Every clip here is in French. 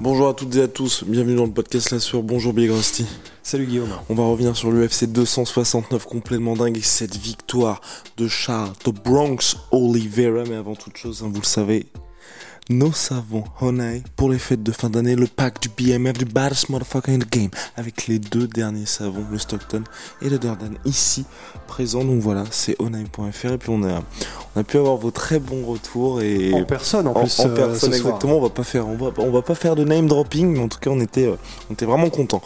Bonjour à toutes et à tous, bienvenue dans le podcast La sur Bonjour Big Rusty. Salut Guillaume. On va revenir sur l'UFC 269 complètement dingue et cette victoire de Charles de Bronx Oliveira. Mais avant toute chose, hein, vous le savez, nos savons Honai pour les fêtes de fin d'année, le pack du BMF du baddest motherfucker in the game avec les deux derniers savons, le Stockton et le Durden ici présents. Donc voilà, c'est honai.fr et puis on a, on a pu avoir vos très bons retours et En personne en plus. en euh, personne soir. exactement. On va pas faire, on va, on va pas faire de name dropping, mais en tout cas on était, euh, on était vraiment contents.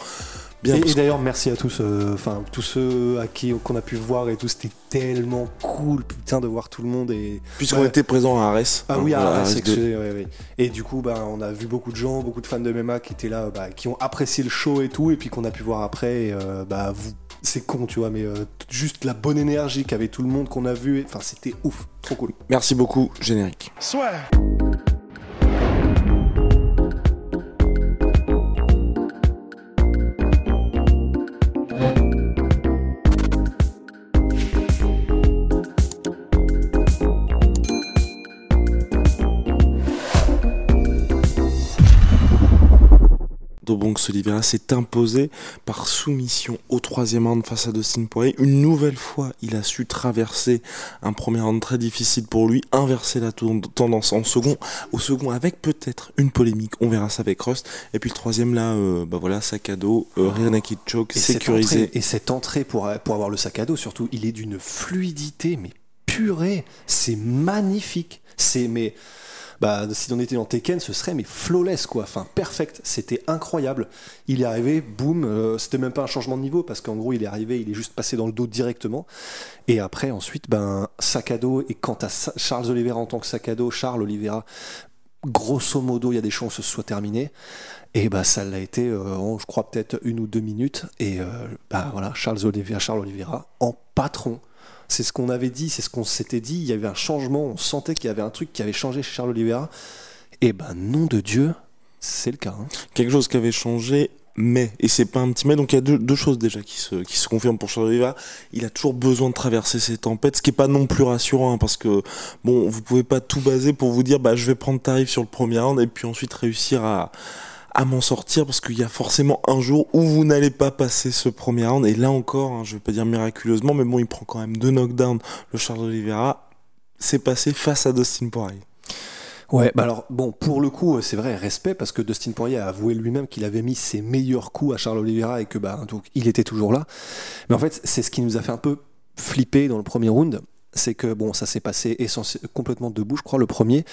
Bien. Et, d'ailleurs, merci à tous, euh, enfin tous ceux à qui qu'on a pu voir et tout. C'était tellement cool, putain, de voir tout le monde et. Puisqu'on Ouais. était présent à Arès. Ah oui, Hein, à Arès ouais, ouais. Et du coup, bah, on a vu beaucoup de gens, beaucoup de fans de MMA qui étaient là, bah, qui ont apprécié le show et tout, et puis qu'on a pu voir après. et, euh, bah, vous, c'est con, tu vois, mais euh, juste la bonne énergie qu'avait tout le monde qu'on a vu. Enfin, c'était ouf, trop cool. Merci beaucoup, générique. Dobonx Oliveira s'est imposé par soumission au troisième round face à Dustin Poirier. Une nouvelle fois, il a su traverser un premier round très difficile pour lui, inverser la tendance en second, au second avec peut-être une polémique, on verra ça avec Rust. Et puis le troisième là, euh, bah voilà, sac à dos, euh, rear naked choke, Et cette sécurisé. entrée- et cette entrée pour, pour avoir le sac à dos, surtout, il est d'une fluidité, mais purée. C'est magnifique. C'est, mais, bah, si on était dans Tekken, ce serait, mais flawless, quoi. Enfin, perfect. C'était incroyable. Il est arrivé, boum, euh, c'était même pas un changement de niveau, parce qu'en gros, il est arrivé, il est juste passé dans le dos directement. Et après, ensuite, ben, sac à dos. Et quant à Charles Oliveira en tant que dos, Charles Oliveira, grosso modo, il y a des chances que ce soit terminé. Et bah ça l'a été, euh, je crois peut-être une ou deux minutes. Et euh, bah voilà, Charles Oliveira, Charles Oliveira en patron. C'est ce qu'on avait dit, c'est ce qu'on s'était dit. Il y avait un changement, on sentait qu'il y avait un truc qui avait changé chez Charles Oliveira. Et ben nom de Dieu, c'est le cas. hein. quelque chose qui avait changé, mais, et c'est pas un petit mais, donc il y a deux, choses déjà qui se, qui se confirment pour Charles Oliveira. Il a toujours besoin de traverser ces tempêtes, ce qui est pas non plus rassurant, hein, parce que, bon, vous pouvez pas tout baser pour vous dire, bah, je vais prendre tarif sur le premier round, et puis ensuite réussir à, à m'en sortir, parce qu'il y a forcément un jour où vous n'allez pas passer ce premier round, et là encore, hein, je vais pas dire miraculeusement, mais bon, il prend quand même deux knockdowns, le Charles Oliveira, c'est passé face à Dustin Poirier. Ouais, bah alors bon, pour le coup, c'est vrai, respect parce que Dustin Poirier a avoué lui-même qu'il avait mis ses meilleurs coups à Charles Oliveira et que bah donc il était toujours là. Mais en fait, c'est ce qui nous a fait un peu flipper dans le premier round, c'est que bon, ça s'est passé complètement debout, je crois, le premier.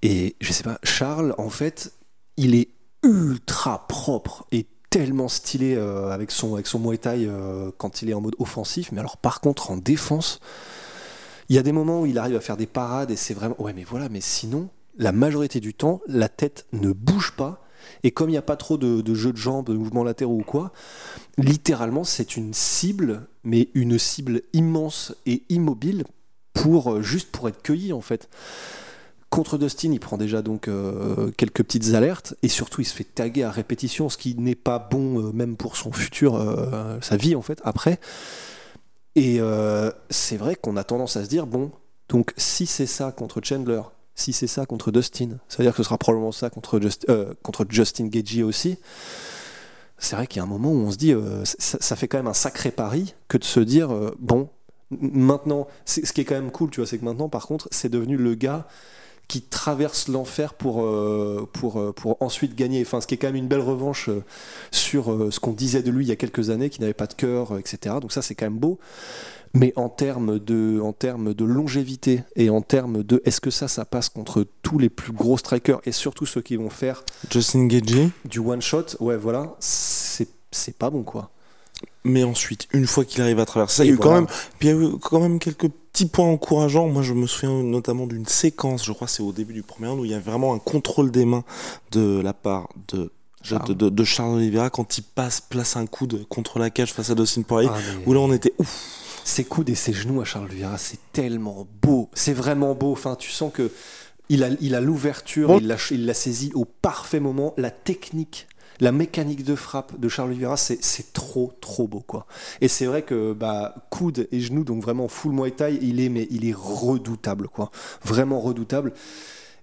Et je sais pas, Charles, en fait, il est ultra propre et tellement stylé euh, avec son avec son euh, quand il est en mode offensif. Mais alors, par contre, en défense. Il y a des moments où il arrive à faire des parades et c'est vraiment. Ouais, mais voilà, mais sinon, la majorité du temps, la tête ne bouge pas. Et comme il n'y a pas trop de, de jeux de jambes, de mouvements latéraux ou quoi, littéralement, c'est une cible, mais une cible immense et immobile pour euh, juste pour être cueilli en fait. Contre Dustin, il prend déjà donc euh, quelques petites alertes et surtout il se fait taguer à répétition, ce qui n'est pas bon euh, même pour son futur, euh, sa vie en fait après. Et c'est vrai qu'on a tendance à se dire, bon, donc si c'est ça contre Chandler, si c'est ça contre Dustin, ça veut dire que ce sera probablement ça contre, contre Justin Gagey aussi. C'est vrai qu'il y a un moment où on se dit, ça, ça fait quand même un sacré pari que de se dire, bon, maintenant, ce qui est quand même cool, tu vois, c'est que maintenant, par contre, c'est devenu le gars qui traverse l'enfer pour, euh, pour, euh, pour ensuite gagner. Enfin, ce qui est quand même une belle revanche euh, sur ce qu'on disait de lui il y a quelques années, qui n'avait pas de cœur, etc. Donc ça, c'est quand même beau. Mais en termes de, en termes de longévité et en termes de est-ce que ça, ça passe contre tous les plus gros strikers et surtout ceux qui vont faire Justin Gagey, du one shot, ouais, voilà, c'est pas bon quoi. Mais ensuite, une fois qu'il arrive à traverser ça, il y a eu quand même, puis il y a eu quand même quelques petits points encourageants. Moi, je me souviens notamment d'une séquence, je crois, que c'est au début du premier round où il y a vraiment un contrôle des mains de la part de Charles. de, de, de Charles Oliveira quand il passe place un coude contre la cage face à Dustin Poirier Ah, mais- où là on était ouf Ses coudes et ses genoux à Charles Oliveira, c'est tellement beau. C'est vraiment beau. Enfin, tu sens que il a, il a l'ouverture, Bon. il l'a il l'a saisi au parfait moment. La technique, la mécanique de frappe de Charles Oliveira, c'est trop, trop beau, quoi. Et c'est vrai que bah, coude et genoux, donc vraiment full Muay Thai, il est, mais il est redoutable, quoi. Vraiment redoutable.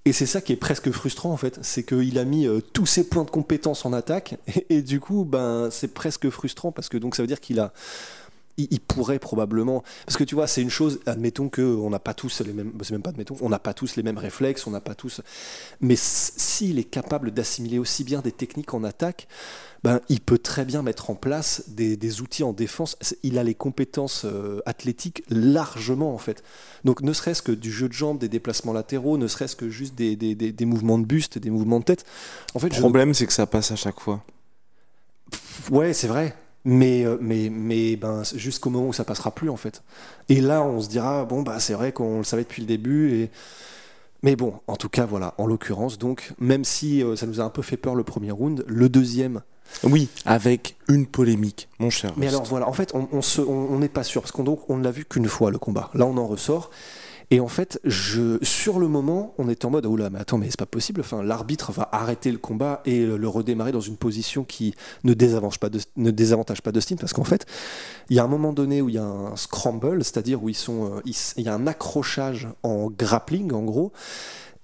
Et c'est ça qui est presque frustrant en fait, c'est qu'il a mis euh, tous ses points de compétence en attaque et, et du coup ben c'est presque frustrant parce que donc ça veut dire qu'il a il, il pourrait probablement parce que tu vois c'est une chose admettons que on n'a pas tous les mêmes c'est même pas admettons on n'a pas tous les mêmes réflexes on n'a pas tous mais s'il est capable d'assimiler aussi bien des techniques en attaque ben, il peut très bien mettre en place des, des outils en défense. Il a les compétences euh, athlétiques largement en fait. Donc ne serait-ce que du jeu de jambes, des déplacements latéraux, ne serait-ce que juste des, des- des- des mouvements de buste, des mouvements de tête. En fait, le je- problème c'est que ça passe à chaque fois Ouais, c'est vrai. Mais, euh, mais, mais ben, jusqu'au moment où ça passera plus, en fait. Et là, on se dira, bon, bah, c'est vrai qu'on le savait depuis le début. Et... Mais bon, en tout cas, voilà, en l'occurrence, donc, même si euh, ça nous a un peu fait peur le premier round, le deuxième. oui avec une polémique mon cher Mais Rust. alors, voilà, en fait, on on se- on- on n'est pas sûr, parce qu'on donc, on ne l'a vu qu'une fois, le combat. Là, on en ressort. Et en fait, sur le moment, on était en mode, là, mais attends, mais c'est pas possible. Enfin, l'arbitre va arrêter le combat et le redémarrer dans une position qui ne désavantage pas, Dustin, parce qu'en fait, il y a un moment donné où il y a un scramble, c'est-à-dire où euh, il y a un accrochage en grappling, en gros,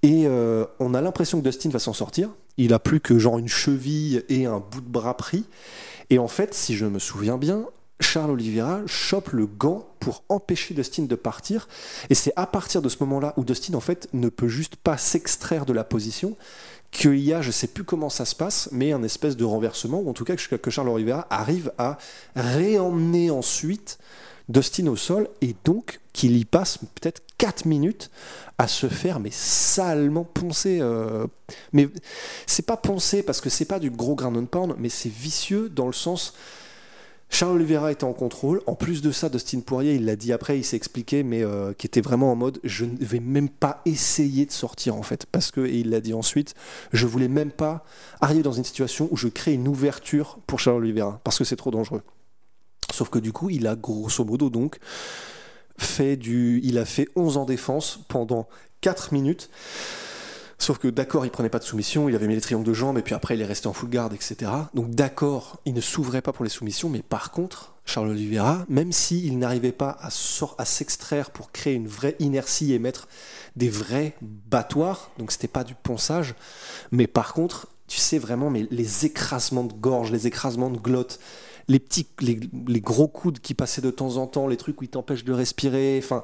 et euh, on a l'impression que Dustin va s'en sortir. Il a plus que genre une cheville et un bout de bras pris. Et en fait, si je me souviens bien, Charles Oliveira chope le gant pour empêcher Dustin de partir. Et c'est à partir de ce moment-là où Dustin, en fait, ne peut juste pas s'extraire de la position qu'il y a, je sais plus comment ça se passe, mais un espèce de renversement, ou en tout cas que, Charles Oliveira arrive à réemmener ensuite Dustin au sol, et donc qu'il y passe peut-être 4 minutes à se faire, mais salement poncer. euh, mais c'est pas poncer parce que c'est pas du gros ground and pound, mais c'est vicieux dans le sens. Charles Oliveira était en contrôle. En plus de ça, Dustin Poirier, il l'a dit après, il s'est expliqué, mais euh, qui était vraiment en mode je ne vais même pas essayer de sortir en fait. Parce que, et il l'a dit ensuite, je voulais même pas arriver dans une situation où je crée une ouverture pour Charles Oliveira, parce que c'est trop dangereux. Sauf que du coup, il a grosso modo donc fait du. Il a fait 11 en défense pendant 4 minutes. Sauf que d'accord, il prenait pas de soumission, il avait mis les triangles de jambes et puis après il est resté en full guard, etc. Donc d'accord, il ne s'ouvrait pas pour les soumissions, mais par contre, Charles Oliveira, même s'il n'arrivait pas à, à s'extraire pour créer une vraie inertie et mettre des vrais battoirs, donc c'était pas du ponçage, mais par contre, tu sais vraiment, mais les écrasements de gorge, les écrasements de glotte, les petits, les, les gros coudes qui passaient de temps en temps, les trucs où t'empêchent de respirer, enfin,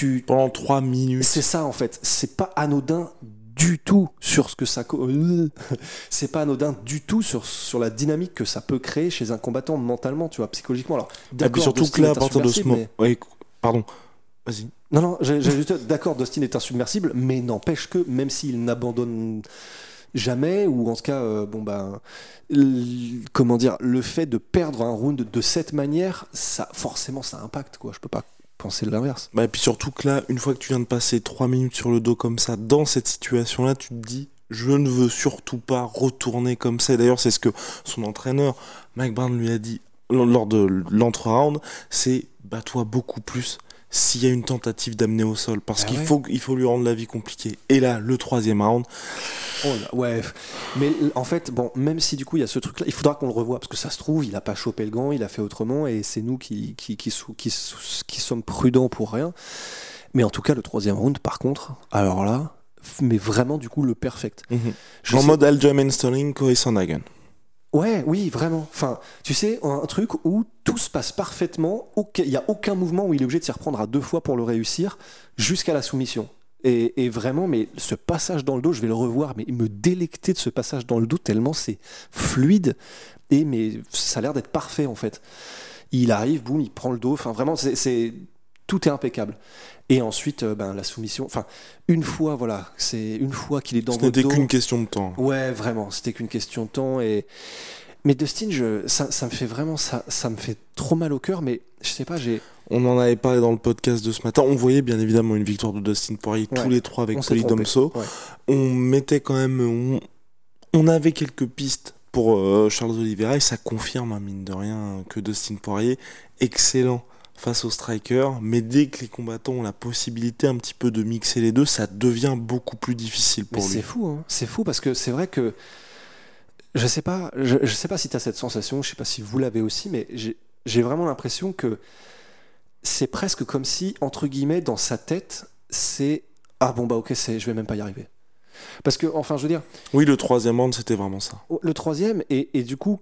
tu, pendant 3 minutes. C'est ça en fait, c'est pas anodin du tout sur ce que ça c'est pas anodin du tout sur, sur la dynamique que ça peut créer chez un combattant mentalement tu vois psychologiquement. Alors puis d'accord, surtout que là à partir de ce insubmersible, moment mais- ouais, pardon. Vas-y. Non non j'ai juste d'accord Dustin est insubmersible mais n'empêche que même s'il n'abandonne jamais ou en tout cas euh, bon ben l- comment dire le fait de perdre un round de cette manière ça forcément ça impacte quoi. Je peux pas penser l'inverse Bah, et puis surtout que là, une fois que tu viens de passer 3 minutes sur le dos comme ça, dans cette situation-là, tu te dis, je ne veux surtout pas retourner comme ça. D'ailleurs, c'est ce que son entraîneur, Mike Brown, lui a dit lors de l'entre-round, c'est bats-toi beaucoup plus s'il y a une tentative d'amener au sol. Parce Ah qu'il ouais. faut, il faut lui rendre la vie compliquée. Et là, le troisième round, Oh là, ouais, mais en fait, bon, même si du coup il y a ce truc-là, il faudra qu'on le revoie parce que ça se trouve, il a pas chopé le gant, il a fait autrement et c'est nous qui qui, qui, sommes prudents pour rien. Mais en tout cas, le troisième round, par contre, alors là, mais vraiment du coup le perfect. Je En mode Aljamain Sterling, Corey Sandhagen. Ouais, oui, vraiment. Enfin, tu sais, un truc où tout se passe parfaitement, il n'y a aucun mouvement où il est obligé de s'y reprendre à deux fois pour le réussir, jusqu'à la soumission. Et, vraiment, mais ce passage dans le dos, je vais le revoir, mais me délecter de ce passage dans le dos tellement c'est fluide et mais ça a l'air d'être parfait en fait. Il arrive, boum, il prend le dos. Enfin, vraiment, c'est- tout est impeccable. Et ensuite, euh, ben la soumission. Enfin, une fois, voilà, c'est une fois qu'il est dans Ce votre n'était dos. qu'une question de temps. Ouais, vraiment, c'était qu'une question de temps. Et... Mais Dustin, je... ça, ça me fait vraiment, ça, ça me fait trop mal au cœur, mais je sais pas, j'ai. On en avait parlé dans le podcast de ce matin. On voyait bien évidemment une victoire de Dustin Poirier Ouais. tous les trois avec trompé. Domso. Ouais. On mettait quand même. On, on avait quelques pistes pour euh, Charles Oliveira et ça confirme, hein, mine de rien, que Dustin Poirier, excellent face au striker, mais dès que les combattants ont la possibilité un petit peu de mixer les deux, ça devient beaucoup plus difficile Mais pour lui. c'est fou, hein. c'est fou parce que c'est vrai que je sais pas, je, je sais pas si tu as cette sensation, je sais pas si vous l'avez aussi, mais j'ai j'ai vraiment l'impression que c'est presque comme si, entre guillemets, dans sa tête, c'est ah bon bah ok, c'est, je vais même pas y arriver. Parce que, enfin, je veux dire, Oui, le troisième round, c'était vraiment ça. le troisième et, et du coup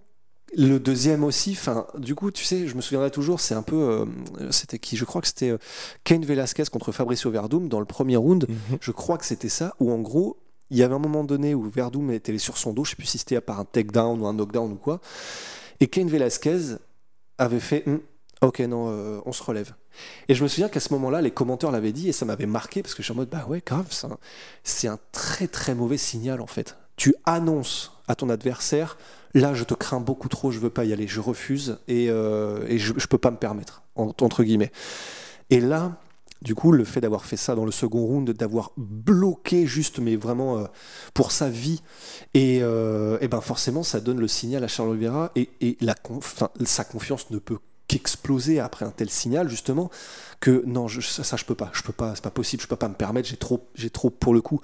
le deuxième aussi enfin du coup tu sais je me souviendrai toujours c'est un peu euh, c'était qui je crois que c'était euh, Cain Velasquez contre Fabricio Verdum dans le premier round. Mhm. je crois que c'était ça où en gros il y avait un moment donné où Verdum était sur son dos je sais plus si c'était à part un takedown ou un knockdown ou quoi et Cain Velasquez avait fait Hum, ok non euh, on se relève. Et je me souviens qu'à ce moment-là les commentaires l'avaient dit et ça m'avait marqué parce que je suis en mode bah ouais grave c'est un très très mauvais signal en fait tu annonces à ton adversaire là je te crains beaucoup trop je veux pas y aller je refuse et, euh, et je, je peux pas me permettre en- entre guillemets. Et là du coup le fait d'avoir fait ça dans le second round d'avoir bloqué juste mais vraiment euh, pour sa vie et, euh, et ben forcément ça donne le signal à Charles Oliveira et, et la conf- sa confiance ne peut qu'exploser après un tel signal justement que non ça, ça, je peux pas je peux pas c'est pas possible je peux pas me permettre j'ai trop j'ai trop pour le coup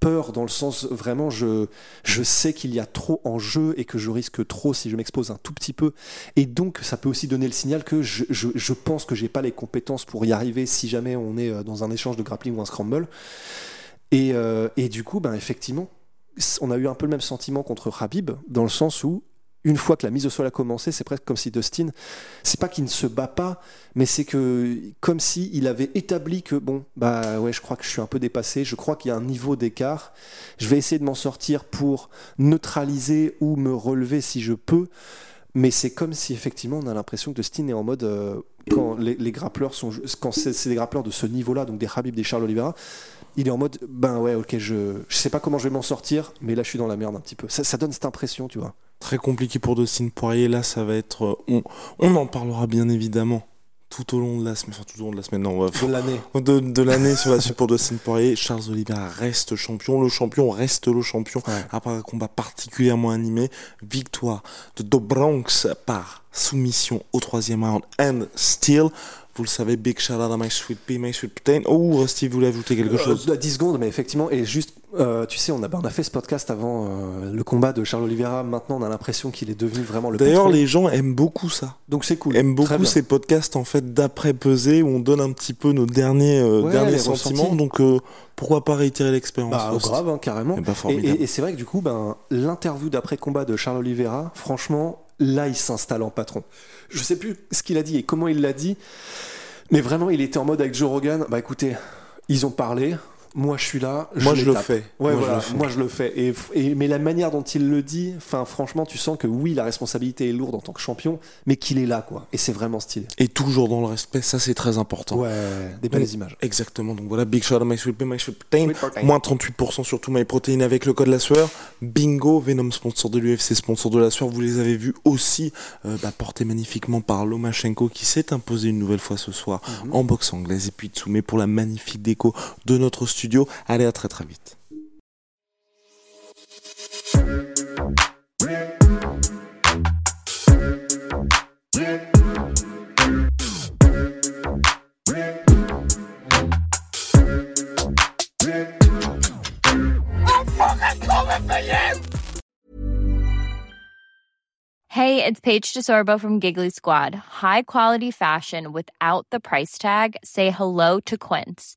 peur dans le sens vraiment je, je sais qu'il y a trop en jeu et que je risque trop si je m'expose un tout petit peu. Et donc ça peut aussi donner le signal que je, je, pense que j'ai pas les compétences pour y arriver si jamais on est euh, dans un échange de grappling ou un scramble. Et, euh, et du coup ben effectivement on a eu un peu le même sentiment contre Habib dans le sens où une fois que la mise au sol a commencé, c'est presque comme si Dustin, c'est pas qu'il ne se bat pas, mais c'est que comme si il avait établi que bon, bah ouais, je crois que je suis un peu dépassé, je crois qu'il y a un niveau d'écart, je vais essayer de m'en sortir pour neutraliser ou me relever si je peux, mais c'est comme si effectivement on a l'impression que Dustin est en mode euh, quand les, les sont quand c'est c'est des grappleurs de ce niveau-là, donc des Habib, des Charles Oliveira, il est en mode ben ouais ok je je sais pas comment je vais m'en sortir, mais là je suis dans la merde un petit peu. Ça, ça donne cette impression, tu vois. Très compliqué pour Dustin Poirier. Là, ça va être. euh, On, on en parlera bien évidemment tout au long de la semaine. Enfin, tout au long de la semaine, non. De l'année. de, de l'année sur la suite pour Dustin Poirier. Charles Oliveira reste champion. Le champion reste le champion. Ouais. Après un combat particulièrement animé. Victoire de Do Bronx par soumission au troisième round. And still. Vous le savez, big shout out à My Sweet Pea, My Sweet Protein. Oh, Steve voulait ajouter quelque chose? Euh, 10 secondes, mais effectivement, et juste, euh, tu sais, on a, bah, on a fait ce podcast avant euh, le combat de Charles Oliveira. Maintenant, on a l'impression qu'il est devenu vraiment le D'ailleurs, les gens aiment beaucoup ça. Donc c'est cool. aiment beaucoup ces podcasts en fait d'après pesée où on donne un petit peu nos derniers euh, Ouais, derniers sentiments ressentis. donc euh, pourquoi pas réitérer l'expérience Bah, grave, hein, carrément. Eh ben, Et, formidable. et- et c'est vrai que du coup, ben, l'interview d'après-combat de Charles Oliveira, franchement, là, il s'installe en patron. Je sais plus ce qu'il a dit et comment il l'a dit, mais vraiment, il était en mode avec Joe Rogan. Bah écoutez, ils ont parlé. Moi, je suis là. moi je le tape. fais Ouais, moi, voilà, je le fais. moi je le fais. Et, et- mais la manière dont il le dit, enfin, franchement, tu sens que oui, la responsabilité est lourde en tant que champion, mais qu'il est là, quoi. Et c'est vraiment stylé. et toujours dans le respect ça c'est très important Ouais, des belles images. Exactement, donc voilà, big shout out à My Sweet Pea, My Sweet Protein. Sweet Protein. Moins 38% sur tout My Protein avec le code la sueur. Bingo, Venom sponsor de l'UFC, sponsor de la sueur. Vous les avez vus aussi, euh, bah, portés magnifiquement par Lomachenko qui s'est imposé une nouvelle fois ce soir Mhm. en boxe anglaise. Et puis Tsume pour la magnifique déco de notre studio. Allez, à très très vite. Hey, it's Paige DeSorbo from Giggly Squad. High quality fashion without the price tag. Say hello to Quince.